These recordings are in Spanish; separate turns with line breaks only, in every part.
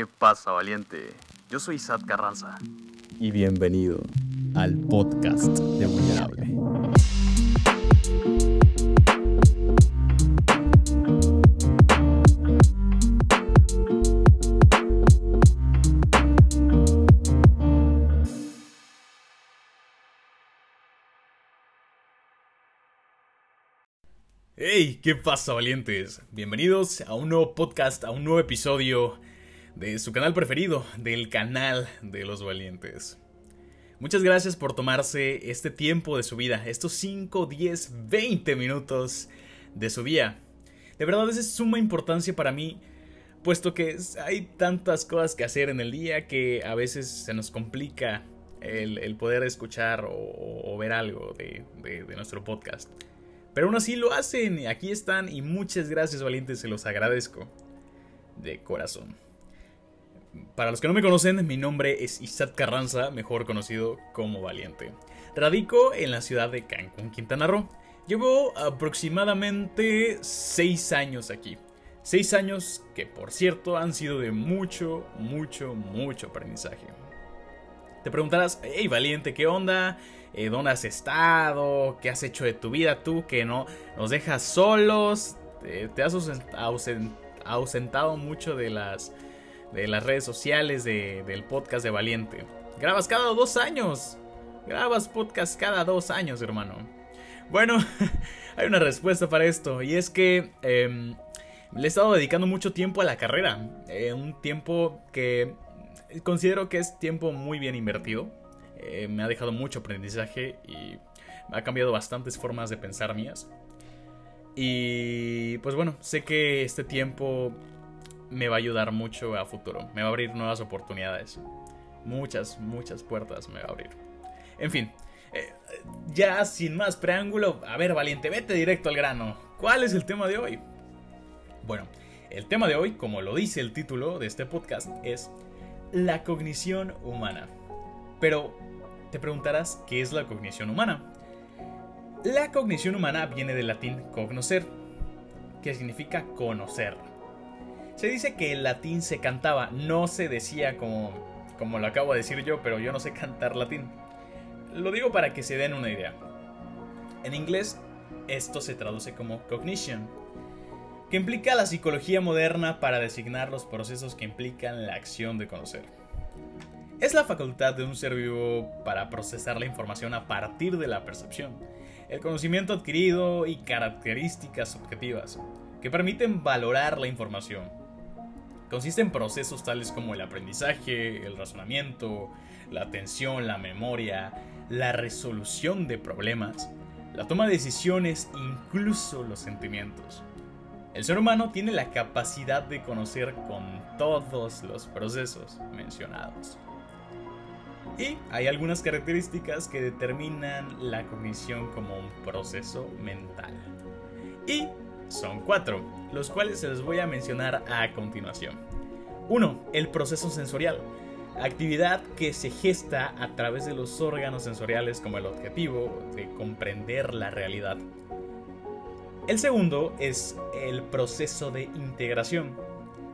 ¿Qué pasa, valiente? Yo soy Sad Carranza.
Y bienvenido al podcast de Vulnerable.
Hey, ¿qué pasa valientes? Bienvenidos a un nuevo podcast, a un nuevo episodio de su canal preferido, del canal de los valientes. Muchas gracias por tomarse este tiempo de su vida, estos 5, 10, 20 minutos de su día. De verdad es de suma importancia para mí, puesto que hay tantas cosas que hacer en el día que a veces se nos complica el, poder escuchar o, ver algo de nuestro podcast. Pero aún así lo hacen, aquí están y muchas gracias valientes, se los agradezco de corazón. Para los que no me conocen, mi nombre es Isat Carranza, mejor conocido como Valiente. Radico en la ciudad de Cancún, Quintana Roo. Llevo aproximadamente 6 años aquí. 6 años que por cierto han sido de mucho, mucho, mucho aprendizaje. Te preguntarás, hey Valiente, ¿qué onda? Eh, dónde has estado, qué has hecho de tu vida tú, que no nos dejas solos, te, has ausentado mucho de las, de las redes sociales del podcast de Valiente. Grabas cada dos años, grabas podcast cada dos años, hermano. Bueno, hay una respuesta para esto y es que em, le he estado dedicando mucho tiempo a la carrera, eh, un tiempo que considero que es tiempo muy bien invertido. Eh, me ha dejado mucho aprendizaje y ha cambiado bastantes formas de pensar mías. Y pues bueno, sé que este tiempo me va a ayudar mucho a futuro. Me va a abrir nuevas oportunidades. Muchas, muchas puertas me va a abrir. En fin, eh, ya sin más preámbulo, a ver valiente, vete directo al grano. ¿Cuál es el tema de hoy? Bueno, el tema de hoy, como lo dice el título de este podcast, es la cognición humana. Pero te preguntarás qué es la cognición humana. La cognición humana viene del latín cognocer, que significa conocer. Se dice que el latín se cantaba, no se decía como, como lo acabo de decir yo, pero yo no sé cantar latín. Lo digo para que se den una idea. En inglés, esto se traduce como cognition, que implica la psicología moderna para designar los procesos que implican la acción de conocer. Es la facultad de un ser vivo para procesar la información a partir de la percepción, el conocimiento adquirido y características objetivas que permiten valorar la información. Consiste en procesos tales como el aprendizaje, el razonamiento, la atención, la memoria, la resolución de problemas, la toma de decisiones, incluso los sentimientos. El ser humano tiene la capacidad de conocer con todos los procesos mencionados. Y hay algunas características que determinan la cognición como un proceso mental. Y son cuatro, los cuales se los voy a mencionar a continuación. 1. El proceso sensorial. Actividad que se gesta a través de los órganos sensoriales como el objetivo de comprender la realidad. El segundo es el proceso de integración.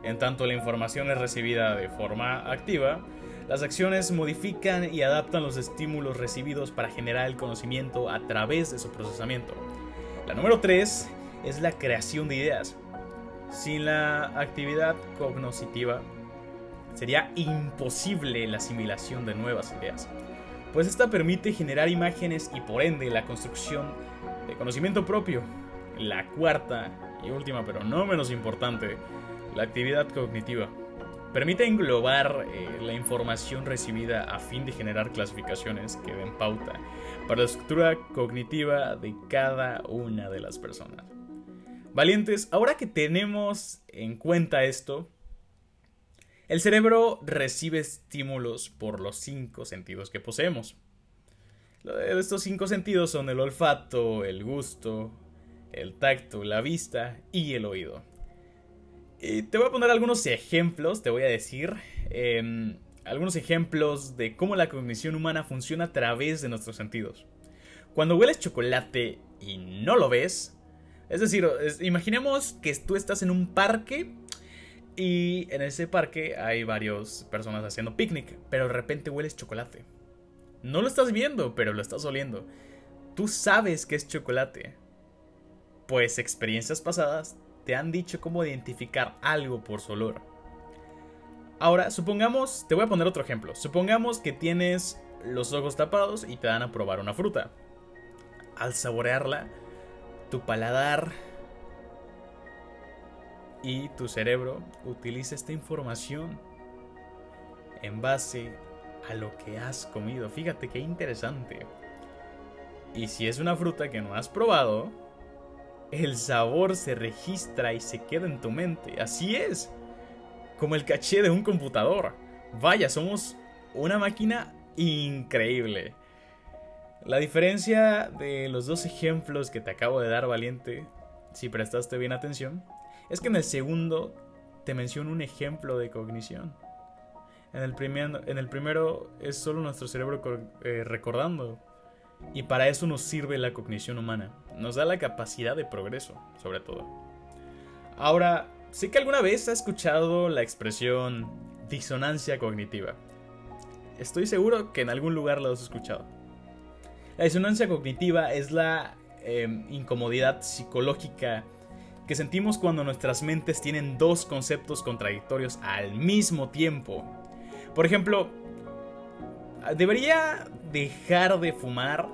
En tanto la información es recibida de forma activa, las acciones modifican y adaptan los estímulos recibidos para generar el conocimiento a través de su procesamiento. La número 3 es la creación de ideas. Sin la actividad cognoscitiva sería imposible la asimilación de nuevas ideas, pues esta permite generar imágenes y por ende la construcción de conocimiento propio la cuarta y última, pero no menos importante, la actividad cognitiva. Permite englobar eh, la información recibida a fin de generar clasificaciones que den pauta para la estructura cognitiva de cada una de las personas. Valientes, ahora que tenemos en cuenta esto, el cerebro recibe estímulos por los cinco sentidos que poseemos. Estos cinco sentidos son el olfato, el gusto, el tacto, la vista y el oído. Y te voy a poner algunos ejemplos, te voy a decir, em, algunos ejemplos de cómo la cognición humana funciona a través de nuestros sentidos. Cuando hueles chocolate y no lo ves, es decir, imaginemos que tú estás en un parque Y en ese parque hay varias personas haciendo picnic, pero de repente hueles chocolate. No lo estás viendo, pero lo estás oliendo. Tú sabes que es chocolate. Pues experiencias pasadas te han dicho cómo identificar algo por su olor. Ahora, supongamos, te voy a poner otro ejemplo. Supongamos que tienes los ojos tapados y te dan a probar una fruta. Al saborearla, tu paladar y tu cerebro utiliza esta información en base a lo que has comido. Fíjate qué interesante. Y si es una fruta que no has probado, el sabor se registra y se queda en tu mente. Así es. Como el caché de un computador. Vaya, somos una máquina increíble. La diferencia de los dos ejemplos que te acabo de dar, valiente, si prestaste bien atención, es que en el segundo te menciono un ejemplo de cognición. En el, en el primero es solo nuestro cerebro eh, recordando. Y para eso nos sirve la cognición humana. Nos da la capacidad de progreso, sobre todo. Ahora, sé que alguna vez has escuchado la expresión disonancia cognitiva. Estoy seguro que en algún lugar lo has escuchado. La disonancia cognitiva es la em, incomodidad psicológica que sentimos cuando nuestras mentes tienen dos conceptos contradictorios al mismo tiempo. Por ejemplo, ¿debería dejar de fumar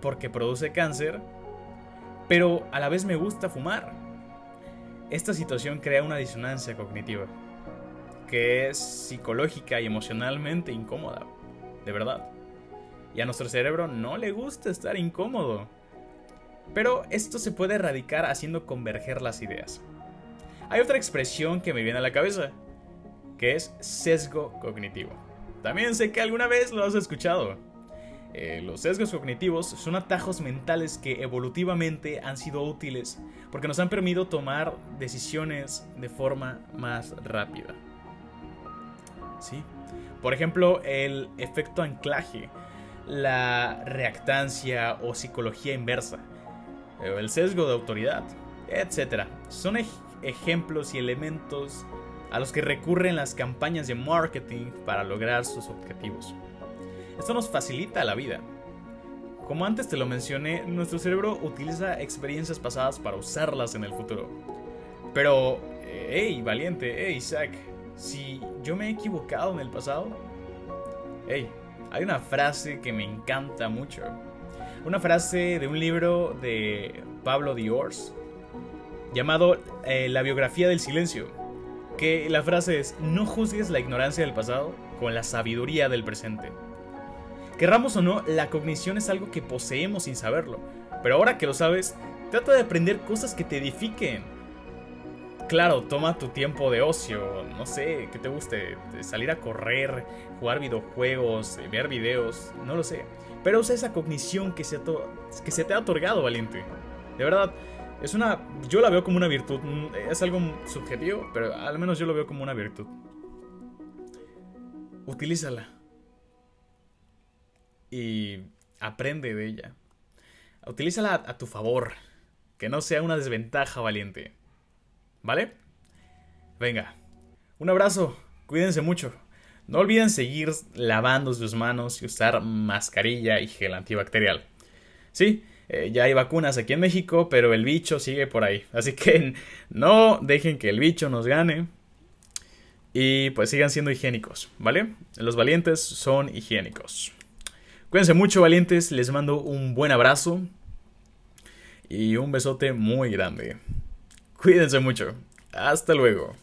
porque produce cáncer? Pero a la vez me gusta fumar. Esta situación crea una disonancia cognitiva que es psicológica y emocionalmente incómoda, de verdad. Y a nuestro cerebro no le gusta estar incómodo. Pero esto se puede erradicar haciendo converger las ideas. Hay otra expresión que me viene a la cabeza, que es sesgo cognitivo. También sé que alguna vez lo has escuchado. Eh, los sesgos cognitivos son atajos mentales que evolutivamente han sido útiles porque nos han permitido tomar decisiones de forma más rápida. ¿Sí? Por ejemplo, el efecto anclaje, la reactancia o psicología inversa el sesgo de autoridad, etc. Son ejemplos y elementos a los que recurren las campañas de marketing para lograr sus objetivos. Esto nos facilita la vida. Como antes te lo mencioné, nuestro cerebro utiliza experiencias pasadas para usarlas en el futuro. Pero, hey, valiente, hey, Isaac, si yo me he equivocado en el pasado, hey, hay una frase que me encanta mucho una frase de un libro de Pablo Diors llamado eh, La biografía del silencio, que la frase es, no juzgues la ignorancia del pasado con la sabiduría del presente. Querramos o no, la cognición es algo que poseemos sin saberlo, pero ahora que lo sabes, trata de aprender cosas que te edifiquen. Claro, toma tu tiempo de ocio, no sé, que te guste, salir a correr, jugar videojuegos, ver videos, no lo sé. Pero usa esa cognición que se, que se te ha otorgado, valiente. De verdad, es una. Yo la veo como una virtud. Mm, es algo subjetivo, pero al menos yo lo veo como una virtud. Utilízala. Y aprende de ella. Utilízala a tu favor. Que no sea una desventaja, valiente. ¿Vale? Venga. Un abrazo. Cuídense mucho. No olviden seguir lavando sus manos y usar mascarilla y gel antibacterial. Sí, eh, ya hay vacunas aquí en México, pero el bicho sigue por ahí. Así que no dejen que el bicho nos gane. Y pues sigan siendo higiénicos, ¿vale? Los valientes son higiénicos. Cuídense mucho, valientes. Les mando un buen abrazo. Y un besote muy grande. Cuídense mucho. Hasta luego.